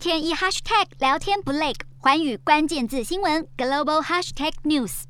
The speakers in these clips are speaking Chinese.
天一 hashtag 聊天不累，环宇关键字新闻 global hashtag news。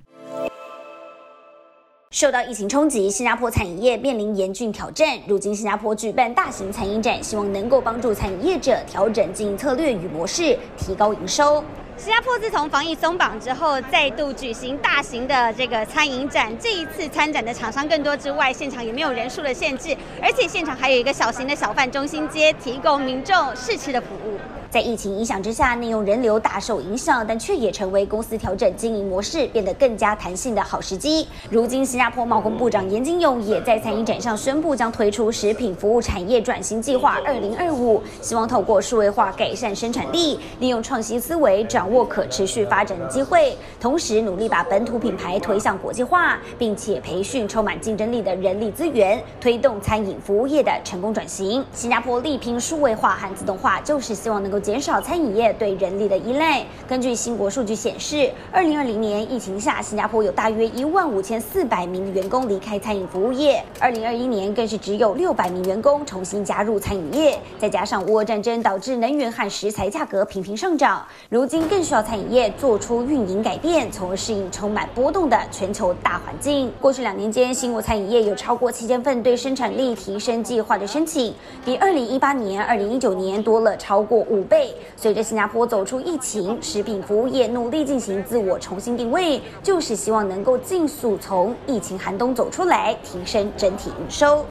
受到疫情冲击，新加坡餐饮业面临严峻挑战。如今，新加坡举办大型餐饮展，希望能够帮助餐饮业者调整经营策略与模式，提高营收。新加坡自从防疫松绑之后，再度举行大型的这个餐饮展。这一次参展的厂商更多之外，现场也没有人数的限制，而且现场还有一个小型的小贩中心街，提供民众试吃的服务。在疫情影响之下，内用人流大受影响，但却也成为公司调整经营模式、变得更加弹性的好时机。如今，新加坡贸工部长颜金勇也在餐饮展上宣布，将推出食品服务产业转型计划二零二五，希望透过数位化改善生产力，利用创新思维，握可持续发展的机会，同时努力把本土品牌推向国际化，并且培训充满竞争力的人力资源，推动餐饮服务业的成功转型。新加坡力拼数位化和自动化，就是希望能够。减少餐饮业对人力的依赖。根据新国数据显示，二零二零年疫情下，新加坡有大约一万五千四百名员工离开餐饮服务业。二零二一年更是只有六百名员工重新加入餐饮业。再加上乌战争导致能源和食材价格频频上涨，如今更需要餐饮业做出运营改变，从而适应充满波动的全球大环境。过去两年间，新国餐饮业有超过七千份对生产力提升计划的申请，比二零一八年、二零一九年多了超过五倍。随着新加坡走出疫情，食品服务业努力进行自我重新定位，就是希望能够尽速从疫情寒冬走出来，提升整体营收，